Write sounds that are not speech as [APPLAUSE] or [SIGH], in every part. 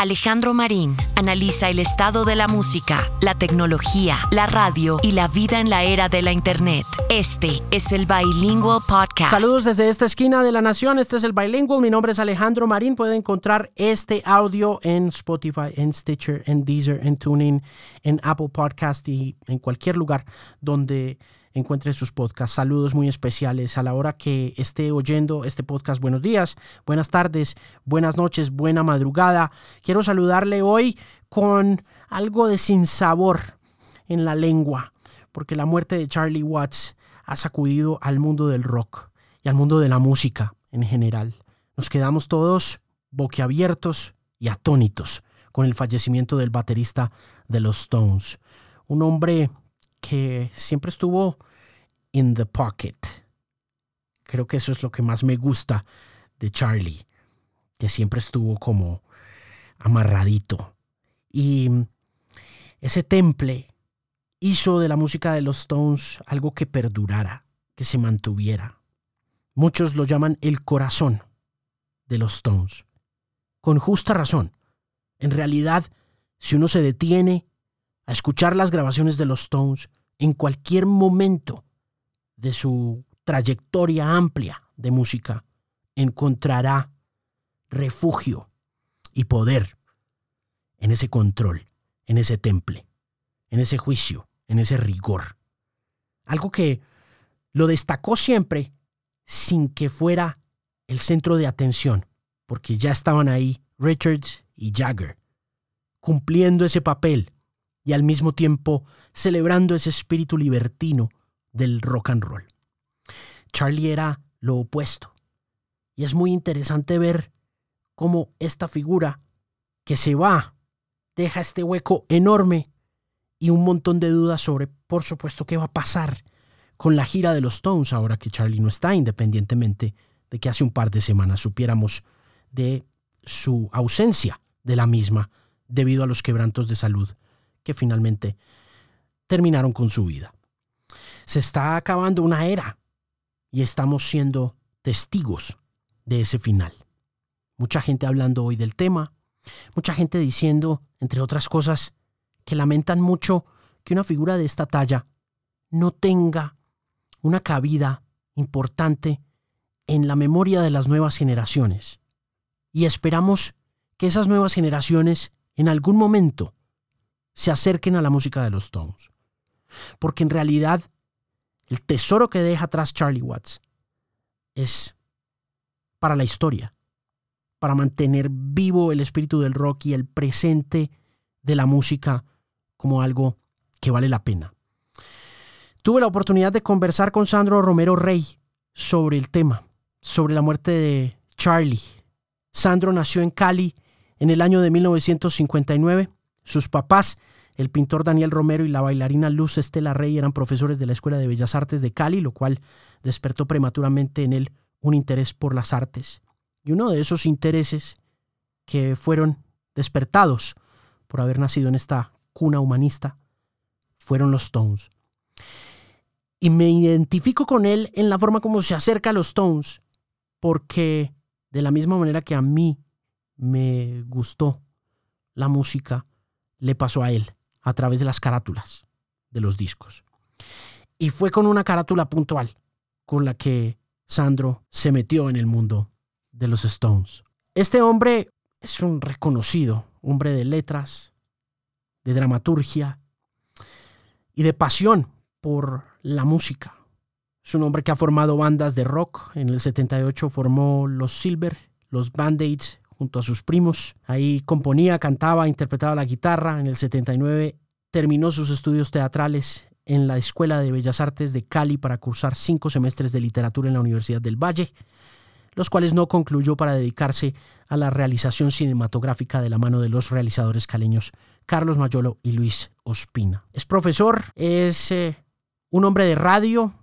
Alejandro Marín analiza el estado de la música, la tecnología, la radio y la vida en la era de la Internet. Este es el Bilingual Podcast. Saludos desde esta esquina de la nación. Este es el Bilingual. Mi nombre es Alejandro Marín. Pueden encontrar este audio en Spotify, en Stitcher, en Deezer, en Tuning, en Apple Podcast y en cualquier lugar donde encuentre sus podcasts. Saludos muy especiales a la hora que esté oyendo este podcast. Buenos días, buenas tardes, buenas noches, buena madrugada. Quiero saludarle hoy con algo de sinsabor en la lengua, porque la muerte de Charlie Watts ha sacudido al mundo del rock y al mundo de la música en general. Nos quedamos todos boquiabiertos y atónitos con el fallecimiento del baterista de los Stones. Un hombre que siempre estuvo in the pocket. Creo que eso es lo que más me gusta de Charlie, que siempre estuvo como amarradito. Y ese temple hizo de la música de los Stones algo que perdurara, que se mantuviera. Muchos lo llaman el corazón de los Stones. Con justa razón. En realidad, si uno se detiene a escuchar las grabaciones de los Stones en cualquier momento de su trayectoria amplia de música, encontrará refugio y poder en ese control, en ese temple, en ese juicio, en ese rigor. Algo que lo destacó siempre sin que fuera el centro de atención, porque ya estaban ahí Richards y Jagger, cumpliendo ese papel y al mismo tiempo celebrando ese espíritu libertino del rock and roll. Charlie era lo opuesto. Y es muy interesante ver cómo esta figura que se va deja este hueco enorme y un montón de dudas sobre, por supuesto, qué va a pasar con la gira de los Stones ahora que Charlie no está, independientemente de que hace un par de semanas supiéramos de su ausencia de la misma debido a los quebrantos de salud que finalmente terminaron con su vida. Se está acabando una era y estamos siendo testigos de ese final. Mucha gente hablando hoy del tema, mucha gente diciendo, entre otras cosas, que lamentan mucho que una figura de esta talla no tenga una cabida importante en la memoria de las nuevas generaciones. Y esperamos que esas nuevas generaciones en algún momento se acerquen a la música de los Stones. Porque en realidad el tesoro que deja atrás Charlie Watts es para la historia, para mantener vivo el espíritu del rock y el presente de la música como algo que vale la pena. Tuve la oportunidad de conversar con Sandro Romero Rey sobre el tema, sobre la muerte de Charlie. Sandro nació en Cali en el año de 1959 sus papás, el pintor Daniel Romero y la bailarina Luz Estela Rey, eran profesores de la Escuela de Bellas Artes de Cali, lo cual despertó prematuramente en él un interés por las artes. Y uno de esos intereses que fueron despertados por haber nacido en esta cuna humanista fueron los Stones. Y me identifico con él en la forma como se acerca a los Stones, porque de la misma manera que a mí me gustó la música, le pasó a él a través de las carátulas de los discos. Y fue con una carátula puntual con la que Sandro se metió en el mundo de los Stones. Este hombre es un reconocido hombre de letras, de dramaturgia y de pasión por la música. Es un hombre que ha formado bandas de rock. En el 78 formó los Silver, los Band-Aids junto a sus primos. Ahí componía, cantaba, interpretaba la guitarra. En el 79 terminó sus estudios teatrales en la Escuela de Bellas Artes de Cali para cursar cinco semestres de literatura en la Universidad del Valle, los cuales no concluyó para dedicarse a la realización cinematográfica de la mano de los realizadores caleños Carlos Mayolo y Luis Ospina. Es profesor, es eh, un hombre de radio.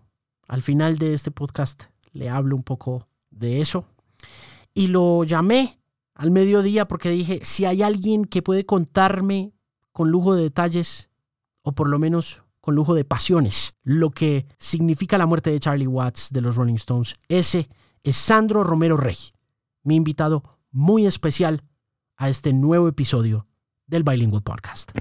Al final de este podcast le hablo un poco de eso. Y lo llamé al mediodía porque dije, si hay alguien que puede contarme con lujo de detalles, o por lo menos con lujo de pasiones, lo que significa la muerte de Charlie Watts de los Rolling Stones, ese es Sandro Romero Rey, mi invitado muy especial a este nuevo episodio del Bilingual Podcast.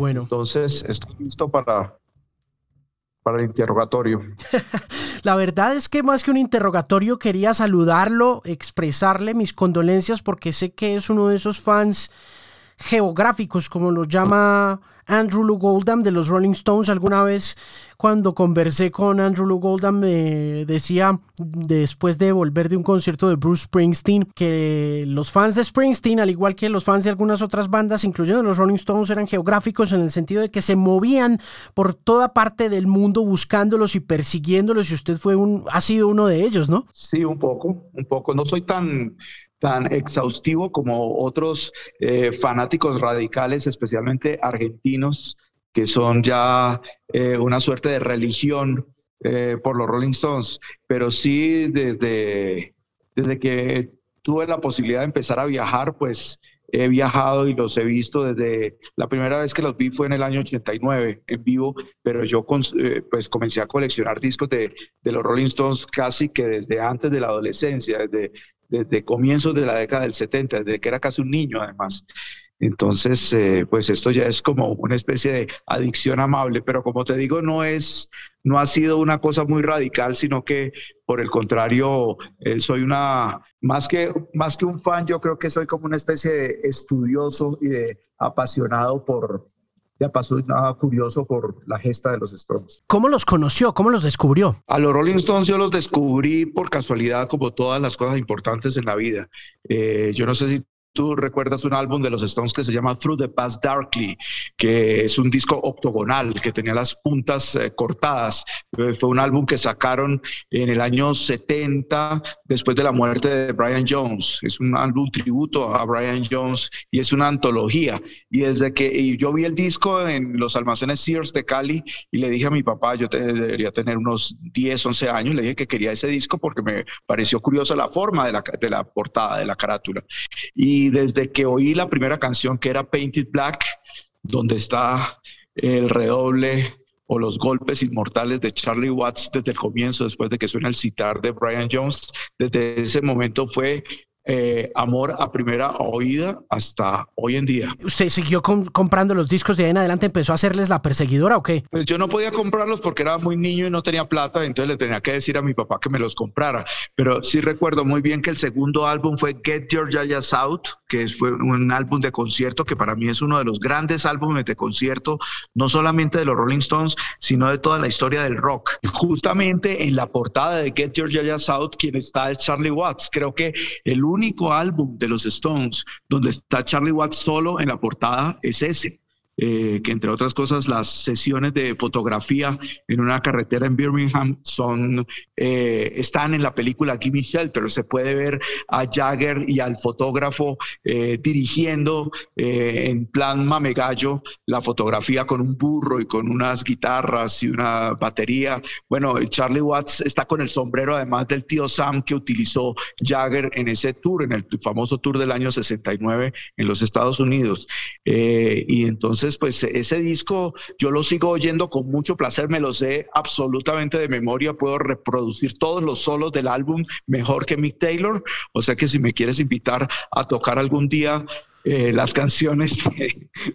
Bueno. Entonces, estoy listo para, para el interrogatorio. [LAUGHS] La verdad es que más que un interrogatorio quería saludarlo, expresarle mis condolencias porque sé que es uno de esos fans geográficos, como los llama Andrew Lou Goldham de los Rolling Stones. Alguna vez cuando conversé con Andrew Lou Goldham me decía, después de volver de un concierto de Bruce Springsteen, que los fans de Springsteen, al igual que los fans de algunas otras bandas, incluyendo los Rolling Stones, eran geográficos en el sentido de que se movían por toda parte del mundo buscándolos y persiguiéndolos y usted fue un, ha sido uno de ellos, ¿no? Sí, un poco, un poco. No soy tan tan exhaustivo como otros eh, fanáticos radicales, especialmente argentinos, que son ya eh, una suerte de religión eh, por los Rolling Stones. Pero sí, desde, desde que tuve la posibilidad de empezar a viajar, pues he viajado y los he visto desde la primera vez que los vi fue en el año 89 en vivo, pero yo pues comencé a coleccionar discos de, de, los Rolling Stones casi que desde antes de la adolescencia, desde, desde comienzos de la década del 70, desde que era casi un niño además. Entonces, eh, pues esto ya es como una especie de adicción amable, pero como te digo, no es, no ha sido una cosa muy radical, sino que por el contrario, eh, soy una, más que, más que un fan, yo creo que soy como una especie de estudioso y de apasionado por, pasó nada curioso por la gesta de los Stones. ¿Cómo los conoció? ¿Cómo los descubrió? A los Rolling Stones yo los descubrí por casualidad, como todas las cosas importantes en la vida. Eh, yo no sé si Tú recuerdas un álbum de los Stones que se llama Through the Past Darkly, que es un disco octogonal que tenía las puntas eh, cortadas. Eh, fue un álbum que sacaron en el año 70 después de la muerte de Brian Jones. Es un álbum tributo a Brian Jones y es una antología. Y desde que yo vi el disco en los almacenes Sears de Cali y le dije a mi papá, yo debería tener unos 10, 11 años, le dije que quería ese disco porque me pareció curiosa la forma de la, de la portada, de la carátula. Y y desde que oí la primera canción que era Painted Black, donde está el redoble o los golpes inmortales de Charlie Watts desde el comienzo, después de que suena el citar de Brian Jones, desde ese momento fue eh, amor a primera oída hasta hoy en día. ¿Usted siguió comprando los discos de ahí en adelante? ¿Empezó a hacerles la perseguidora o qué? Pues yo no podía comprarlos porque era muy niño y no tenía plata, entonces le tenía que decir a mi papá que me los comprara. Pero sí recuerdo muy bien que el segundo álbum fue Get Your Yayas Out, que fue un álbum de concierto que para mí es uno de los grandes álbumes de concierto, no solamente de los Rolling Stones, sino de toda la historia del rock. Justamente en la portada de Get Your Yayas Out, quien está es Charlie Watts. Creo que el único álbum de los Stones donde está Charlie Watts solo en la portada es ese. Eh, que entre otras cosas las sesiones de fotografía en una carretera en Birmingham son, eh, están en la película Gimme Shelter. Se puede ver a Jagger y al fotógrafo eh, dirigiendo en plan mamegallo la fotografía con un burro y con unas guitarras y una batería. Bueno, Charlie Watts está con el sombrero además del tío Sam que utilizó Jagger en ese tour, en el famoso tour del año 69 en los Estados Unidos. y entonces pues ese disco yo lo sigo oyendo con mucho placer, me lo sé absolutamente de memoria, puedo reproducir todos los solos del álbum mejor que Mick Taylor, o sea que si me quieres invitar a tocar algún día eh, las canciones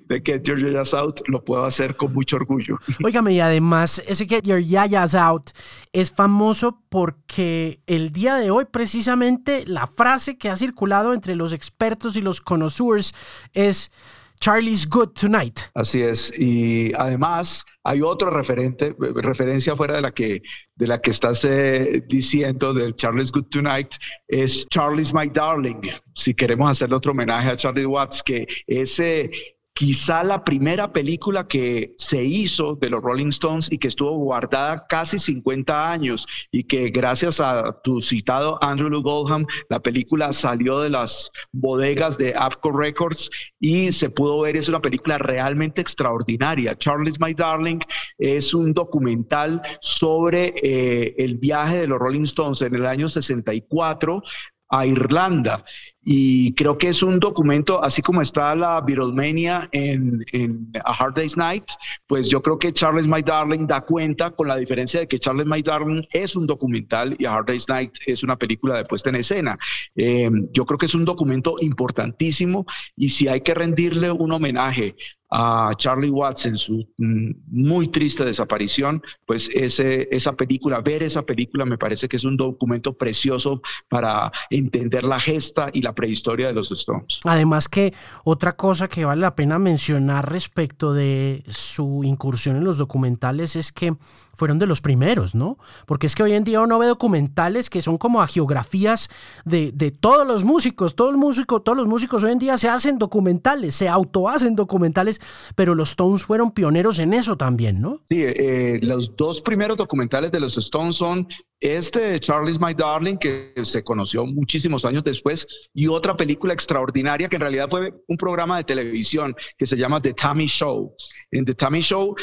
de, Get Your Yayas Out, lo puedo hacer con mucho orgullo. Óigame, y además, ese Get Your Yayas Out es famoso porque el día de hoy, precisamente, la frase que ha circulado entre los expertos y los connoisseurs es Charlie's Good Tonight. Así es. Y además hay otro referente, referencia fuera de la que, de la que estás eh, diciendo del Charlie's Good Tonight, es Charlie's My Darling. Si queremos hacerle otro homenaje a Charlie Watts, que ese quizá la primera película que se hizo de los Rolling Stones y que estuvo guardada casi 50 años y que gracias a tu citado Andrew Lou Goldham, la película salió de las bodegas de Apco Records y se pudo ver, es una película realmente extraordinaria. Charlie's My Darling es un documental sobre eh, el viaje de los Rolling Stones en el año 64 a Irlanda. Y creo que es un documento, así como está la Beatlemania en, en, A Hard Day's Night, pues yo creo que Charles My Darling da cuenta con la diferencia de que Charles My Darling es un documental y A Hard Day's Night es una película de puesta en escena. Eh, yo creo que es un documento importantísimo y si hay que rendirle un homenaje a Charlie Watts en su mm, muy triste desaparición, pues ese, esa película, ver esa película me parece que es un documento precioso para entender la gesta y la prehistoria de los Stones. Además que otra cosa que vale la pena mencionar respecto de su incursión en los documentales es que fueron de los primeros, ¿no? Porque es que hoy en día uno ve documentales que son como a geografías de, de todos los músicos, todos los músicos, todos los músicos hoy en día se hacen documentales, se auto hacen documentales, pero los Stones fueron pioneros en eso también, ¿no? Sí, eh, los dos primeros documentales de los Stones son este Charlie's My Darling, que se conoció muchísimos años después, y otra película extraordinaria que en realidad fue un programa de televisión que se llama The Tammy Show. En The Tammy Show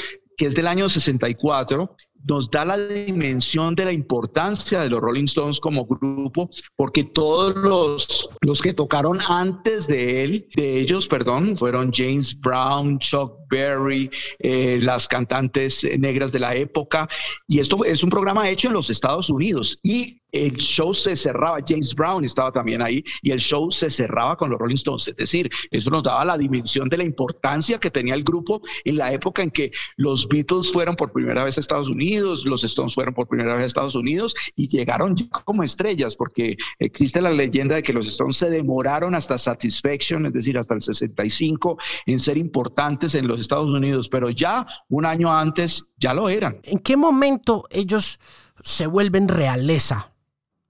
es del año 64, nos da la dimensión de la importancia de los Rolling Stones como grupo, porque todos los, los que tocaron antes de él, de ellos, perdón, fueron James Brown, Chuck Berry, eh, las cantantes negras de la época, y esto es un programa hecho en los Estados Unidos y el show se cerraba, James Brown estaba también ahí, y el show se cerraba con los Rolling Stones. Es decir, eso nos daba la dimensión de la importancia que tenía el grupo en la época en que los Beatles fueron por primera vez a Estados Unidos, los Stones fueron por primera vez a Estados Unidos y llegaron como estrellas, porque existe la leyenda de que los Stones se demoraron hasta Satisfaction, es decir, hasta el 65, en ser importantes en los Estados Unidos, pero ya un año antes ya lo eran. ¿En qué momento ellos se vuelven realeza?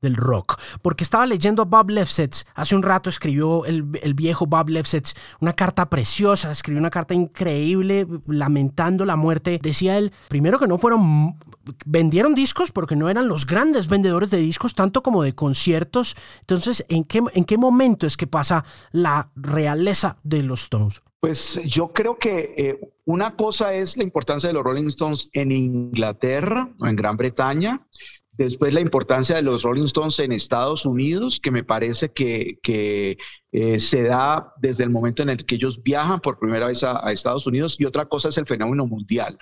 del rock. Porque estaba leyendo a Bob Lefsetz, hace un rato escribió el, viejo Bob Lefsetz una carta preciosa, escribió una carta increíble lamentando la muerte. Decía él, primero que no fueron, vendieron discos porque no eran los grandes vendedores de discos, tanto como de conciertos. Entonces, ¿en qué, en qué momento es que pasa la realeza de los Stones? Pues yo creo que eh, una cosa es la importancia de los Rolling Stones en Inglaterra o en Gran Bretaña, Después la importancia de los Rolling Stones en Estados Unidos, que me parece que, eh, se da desde el momento en el que ellos viajan por primera vez a, Estados Unidos. Y otra cosa es el fenómeno mundial.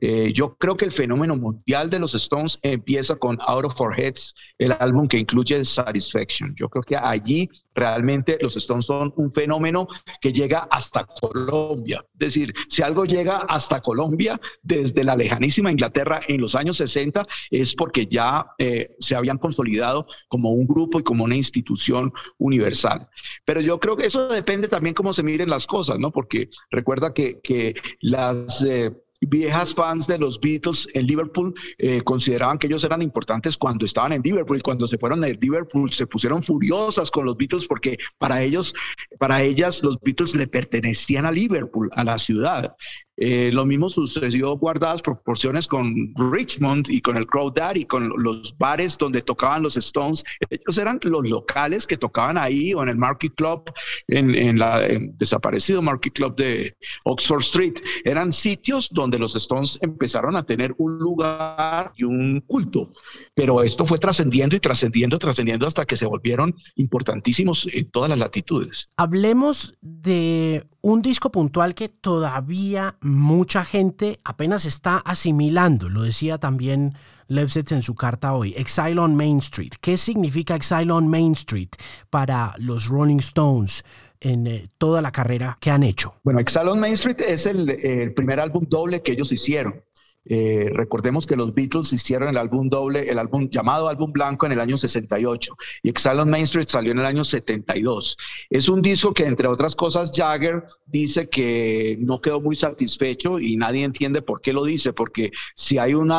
Eh, yo creo que el fenómeno mundial de los Stones empieza con Out of Our Heads, el álbum que incluye Satisfaction. Yo creo que allí realmente los Stones son un fenómeno que llega hasta Colombia. Es decir, si algo llega hasta Colombia desde la lejanísima Inglaterra en los años 60 es porque ya eh, se habían consolidado como un grupo y como una institución universal. Pero yo creo que eso depende también cómo se miren las cosas, ¿no? Porque recuerda que, que las... Eh, viejas fans de los Beatles en Liverpool eh, consideraban que ellos eran importantes cuando estaban en Liverpool y cuando se fueron a Liverpool se pusieron furiosas con los Beatles porque para ellos, para ellas los Beatles le pertenecían a Liverpool, a la ciudad. Eh, lo mismo sucedió guardadas proporciones con Richmond y con el Crow Daddy, con los bares donde tocaban los Stones. Ellos eran los locales que tocaban ahí o en el Market Club, en, en la desaparecido Market Club de Oxford Street. Eran sitios donde los Stones empezaron a tener un lugar y un culto. Pero esto fue trascendiendo y trascendiendo, trascendiendo hasta que se volvieron importantísimos en todas las latitudes. Hablemos de un disco puntual que todavía mucha gente apenas está asimilando, lo decía también Lefsetz en su carta hoy, Exile on Main Street. ¿Qué significa Exile on Main Street para los Rolling Stones? en eh, toda la carrera que han hecho. Bueno, Exile on Main Street es el primer álbum doble que ellos hicieron. Eh, recordemos que los Beatles hicieron el álbum doble, el álbum llamado álbum blanco en el año 68 y Exile on Main Street salió en el año 72. Es un disco que entre otras cosas Jagger dice que no quedó muy satisfecho y nadie entiende por qué lo dice, porque si hay un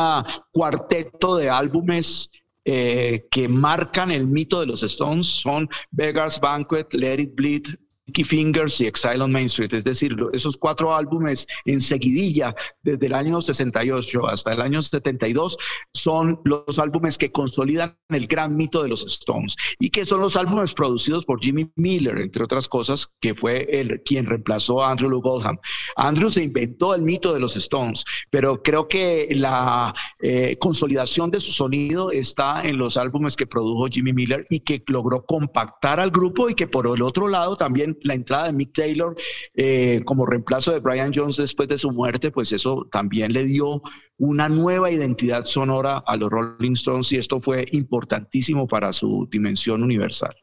cuarteto de álbumes eh, que marcan el mito de los Stones son Beggar's Banquet, Let It Bleed, Sticky Fingers y Exile on Main Street. Es decir, esos cuatro álbumes en seguidilla desde el año 68 hasta el año 72 son los álbumes que consolidan el gran mito de los Stones y que son los álbumes producidos por Jimmy Miller, entre otras cosas, que fue el quien reemplazó a Andrew Lou Goldham. Andrew se inventó el mito de los Stones, pero creo que la eh, consolidación de su sonido está en los álbumes que produjo Jimmy Miller y que logró compactar al grupo y que por el otro lado también la entrada de Mick Taylor eh, como reemplazo de Brian Jones después de su muerte, pues eso también le dio una nueva identidad sonora a los Rolling Stones y esto fue importantísimo para su dimensión universal.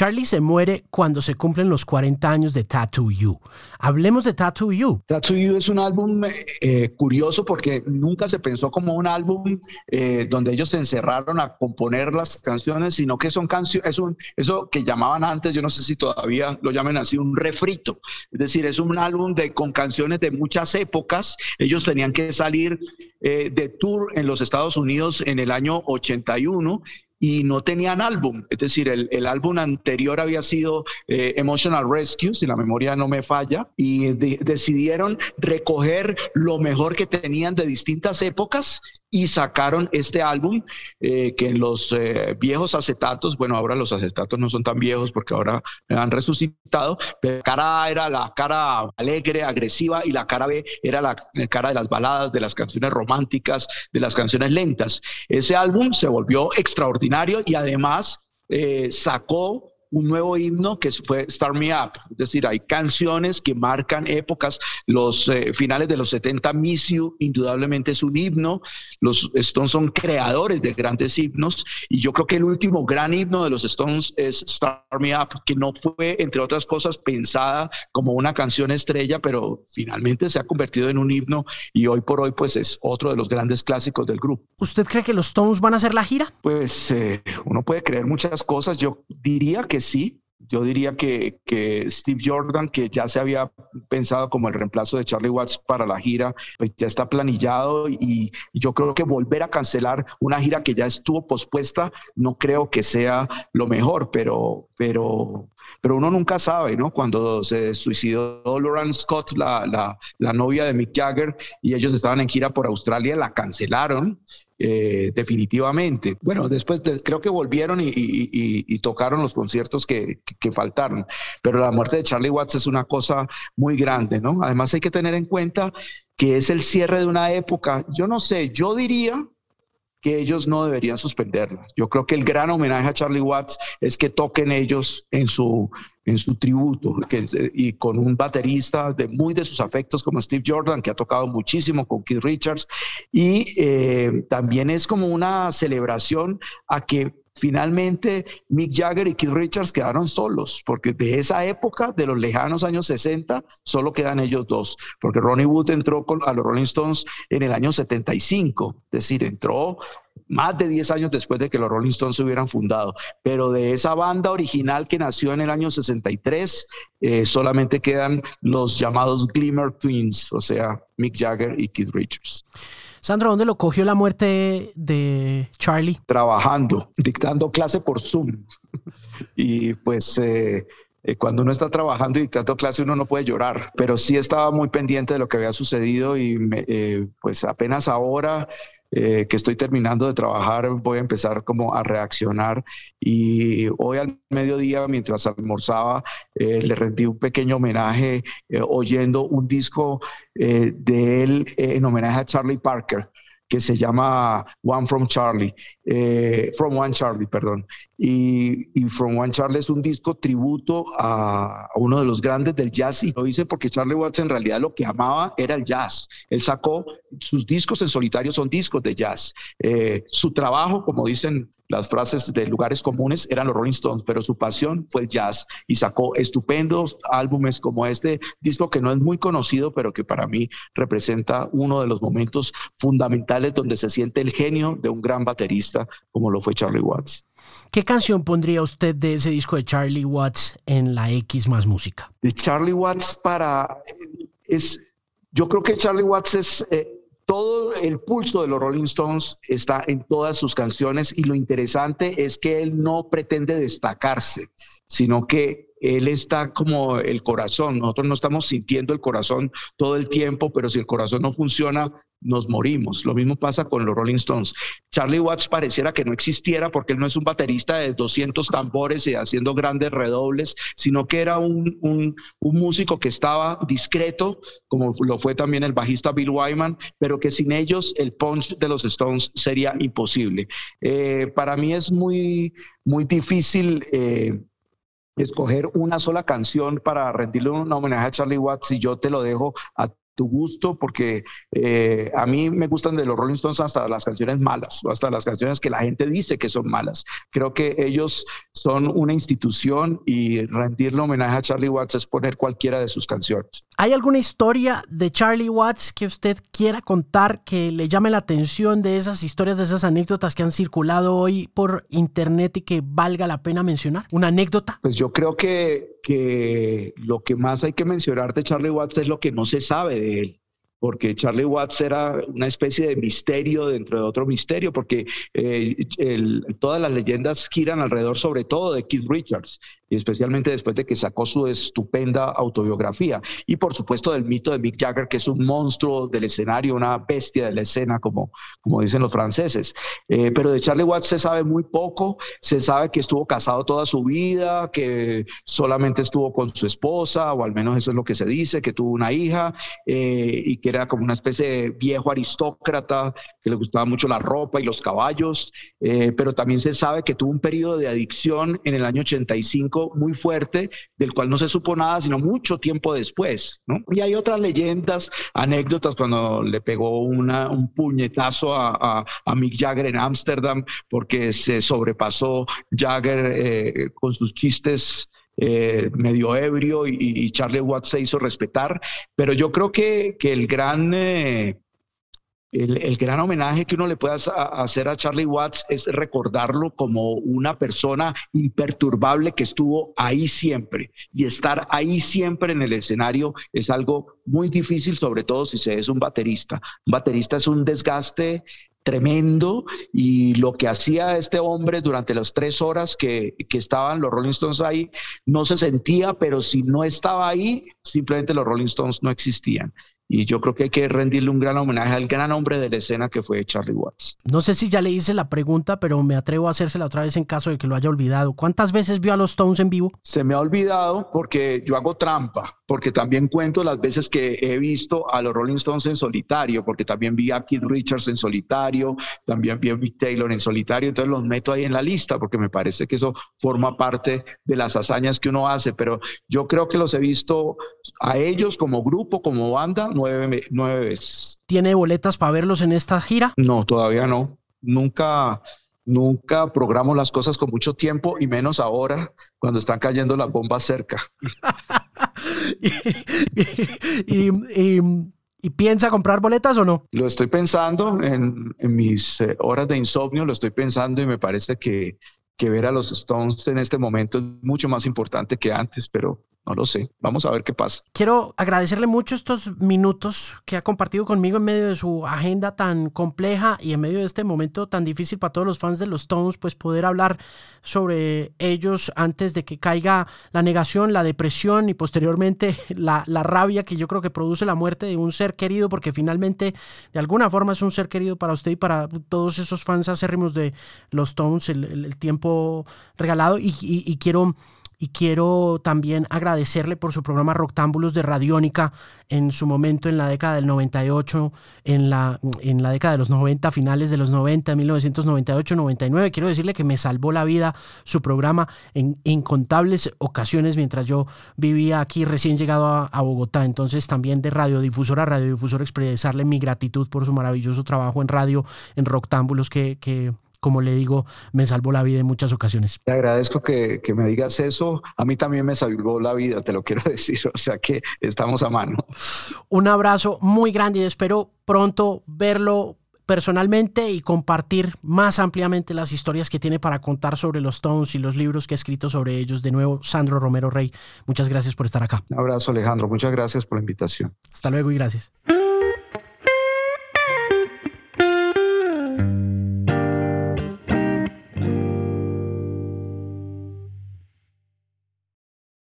Charlie se muere cuando se cumplen los 40 años de Tattoo You. Hablemos de Tattoo You. Tattoo You es un álbum eh, curioso porque nunca se pensó como un álbum eh, donde ellos se encerraron a componer las canciones, sino que son canciones, es eso que llamaban antes, yo no sé si todavía lo llamen así, un refrito. Es decir, es un álbum de, con canciones de muchas épocas. Ellos tenían que salir eh, de tour en los Estados Unidos en el año 81 y no tenían álbum. Es decir, el, álbum anterior había sido eh, Emotional Rescue, si la memoria no me falla, y decidieron recoger lo mejor que tenían de distintas épocas y sacaron este álbum eh, que en los eh, viejos acetatos, bueno, ahora los acetatos no son tan viejos porque ahora han resucitado, pero la cara A era la cara alegre, agresiva y la cara B era la cara de las baladas, de las canciones románticas, de las canciones lentas. Ese álbum se volvió extraordinario y además eh, sacó un nuevo himno que fue Start Me Up. Es decir, hay canciones que marcan épocas. Los eh, finales de los 70, Miss You, indudablemente es un himno. Los Stones son creadores de grandes himnos. Y yo creo que el último gran himno de los Stones es Start Me Up, que no fue, entre otras cosas, pensada como una canción estrella, pero finalmente se ha convertido en un himno y hoy por hoy, pues es otro de los grandes clásicos del grupo. ¿Usted cree que los Stones van a hacer la gira? Pues eh, uno puede creer muchas cosas. Yo diría que sí. Yo diría que, Steve Jordan, que ya se había pensado como el reemplazo de Charlie Watts para la gira, pues ya está planillado y, yo creo que volver a cancelar una gira que ya estuvo pospuesta, no creo que sea lo mejor, pero, pero, pero uno nunca sabe, ¿no? Cuando se suicidó Lauren Scott, la, la, la novia de Mick Jagger, y ellos estaban en gira por Australia, la cancelaron eh, definitivamente. Bueno, después creo que volvieron y, tocaron los conciertos que, que, faltaron, pero la muerte de Charlie Watts es una cosa muy grande, ¿no? Además hay que tener en cuenta que es el cierre de una época, yo no sé, yo diría que ellos no deberían suspenderla. Yo creo que el gran homenaje a Charlie Watts es que toquen ellos en su, en su tributo que, y con un baterista de muy de sus afectos como Steve Jordan, que ha tocado muchísimo con Keith Richards. Y eh, también es como una celebración a que Finalmente, Mick Jagger y Keith Richards quedaron solos, porque de esa época, de los lejanos años 60, solo quedan ellos dos, porque Ronnie Wood entró con, a los Rolling Stones en el año 75, es decir, entró más de 10 años después de que los Rolling Stones se hubieran fundado. Pero de esa banda original que nació en el año 63, eh, solamente quedan los llamados Glimmer Twins, o sea, Mick Jagger y Keith Richards. Sandro, ¿dónde lo cogió la muerte de Charlie? Trabajando, dictando clase por Zoom. y pues eh, eh, cuando uno está trabajando y dictando clase uno no puede llorar, pero sí estaba muy pendiente de lo que había sucedido y eh, pues apenas ahora eh, que estoy terminando de trabajar, voy a empezar como a reaccionar. Y hoy al mediodía, mientras almorzaba, eh, le rendí un pequeño homenaje eh, oyendo un disco de él en homenaje a Charlie Parker que se llama One from Charlie, From One Charlie, perdón. Y, From One Charlie es un disco tributo a, uno de los grandes del jazz y lo hice porque Charlie Watts en realidad lo que amaba era el jazz. Él sacó sus discos en solitario, son discos de jazz. Eh, su trabajo, como dicen las frases de lugares comunes, eran los Rolling Stones, pero su pasión fue el jazz y sacó estupendos álbumes como este disco que no es muy conocido, pero que para mí representa uno de los momentos fundamentales donde se siente el genio de un gran baterista como lo fue Charlie Watts. ¿Qué canción pondría usted de ese disco de Charlie Watts en la X más música? De Charlie Watts para es yo creo que Charlie Watts es eh, todo el pulso de los Rolling Stones está en todas sus canciones y lo interesante es que él no pretende destacarse, sino que él está como el corazón. Nosotros no estamos sintiendo el corazón todo el tiempo, pero si el corazón no funciona, nos morimos. Lo mismo pasa con los Rolling Stones. Charlie Watts pareciera que no existiera porque él no es un baterista de 200 tambores y haciendo grandes redobles, sino que era un, un, músico que estaba discreto, como lo fue también el bajista Bill Wyman, pero que sin ellos el punch de los Stones sería imposible. Eh, para mí es muy, muy difícil. Eh, escoger una sola canción para rendirle un homenaje a Charlie Watts y yo te lo dejo a tu gusto, porque eh, a mí me gustan de los Rolling Stones hasta las canciones malas, o hasta las canciones que la gente dice que son malas. Creo que ellos son una institución y rendirle homenaje a Charlie Watts es poner cualquiera de sus canciones. ¿Hay alguna historia de Charlie Watts que usted quiera contar que le llame la atención de esas historias, de esas anécdotas que han circulado hoy por internet y que valga la pena mencionar? ¿Una anécdota? Pues yo creo que que lo que más hay que mencionar de Charlie Watts es lo que no se sabe de él porque Charlie Watts era una especie de misterio dentro de otro misterio, porque eh, todas las leyendas giran alrededor sobre todo de Keith Richards y especialmente después de que sacó su estupenda autobiografía. Y por supuesto del mito de Mick Jagger, que es un monstruo del escenario, una bestia de la escena, como, como dicen los franceses. Eh, pero de Charlie Watts se sabe muy poco, se sabe que estuvo casado toda su vida, que solamente estuvo con su esposa, o al menos eso es lo que se dice, que tuvo una hija eh, y que era como una especie de viejo aristócrata, que le gustaba mucho la ropa y los caballos, eh, pero también se sabe que tuvo un periodo de adicción en el año 85 muy fuerte del cual no se supo nada sino mucho tiempo después. Y hay otras leyendas, anécdotas cuando le pegó una, un puñetazo a, a, Mick Jagger en Ámsterdam porque se sobrepasó Jagger eh, con sus chistes. Eh, medio ebrio y, Charlie Watts se hizo respetar, pero yo creo que, que el gran eh, el, gran homenaje que uno le puede hacer a Charlie Watts es recordarlo como una persona imperturbable que estuvo ahí siempre. Y estar ahí siempre en el escenario es algo muy difícil, sobre todo si se es un baterista. Un baterista es un desgaste tremendo y lo que hacía este hombre durante las tres horas que, que, estaban los Rolling Stones ahí no se sentía, pero si no estaba ahí, simplemente los Rolling Stones no existían. Y yo creo que hay que rendirle un gran homenaje al gran hombre de la escena que fue Charlie Watts. No sé si ya le hice la pregunta, pero me atrevo a hacérsela otra vez en caso de que lo haya olvidado. ¿Cuántas veces vio a los Stones en vivo? Se me ha olvidado porque yo hago trampa, porque también cuento las veces que he visto a los Rolling Stones en solitario, porque también vi a Keith Richards en solitario, también vi a Mick Taylor en solitario, entonces los meto ahí en la lista porque me parece que eso forma parte de las hazañas que uno hace, pero yo creo que los he visto a ellos como grupo, como banda, nueve, veces. ¿Tiene boletas para verlos en esta gira? No, todavía no. Nunca, nunca programo las cosas con mucho tiempo y menos ahora cuando están cayendo las bombas cerca. [LAUGHS] y, piensa comprar boletas o no? Lo estoy pensando en, mis eh, horas de insomnio, lo estoy pensando y me parece que, que ver a los Stones en este momento es mucho más importante que antes, pero no lo sé. Vamos a ver qué pasa. Quiero agradecerle mucho estos minutos que ha compartido conmigo en medio de su agenda tan compleja y en medio de este momento tan difícil para todos los fans de los Stones, pues poder hablar sobre ellos antes de que caiga la negación, la depresión y posteriormente [LAUGHS] la, rabia que yo creo que produce la muerte de un ser querido, porque finalmente de alguna forma es un ser querido para usted y para todos esos fans acérrimos de los Stones, el, tiempo regalado y quiero y quiero también agradecerle por su programa Roctámbulos de Radiónica en su momento en la década del 98, en la, en la década de los 90, finales de los 90, 1998-99. Quiero decirle que me salvó la vida su programa en incontables ocasiones mientras yo vivía aquí recién llegado a, Bogotá. Entonces también de radiodifusor a radiodifusor expresarle mi gratitud por su maravilloso trabajo en radio, en Roctámbulos que, que como le digo, me salvó la vida en muchas ocasiones. Te agradezco que, me digas eso. A mí también me salvó la vida, te lo quiero [LAUGHS] decir. O sea que estamos a mano. Un abrazo muy grande y espero pronto verlo personalmente y compartir más ampliamente las historias que tiene para contar sobre los Stones y los libros que ha escrito sobre ellos. De nuevo, Sandro Romero Rey, muchas gracias por estar acá. Un abrazo, Alejandro. Muchas gracias por la invitación. Hasta luego y gracias.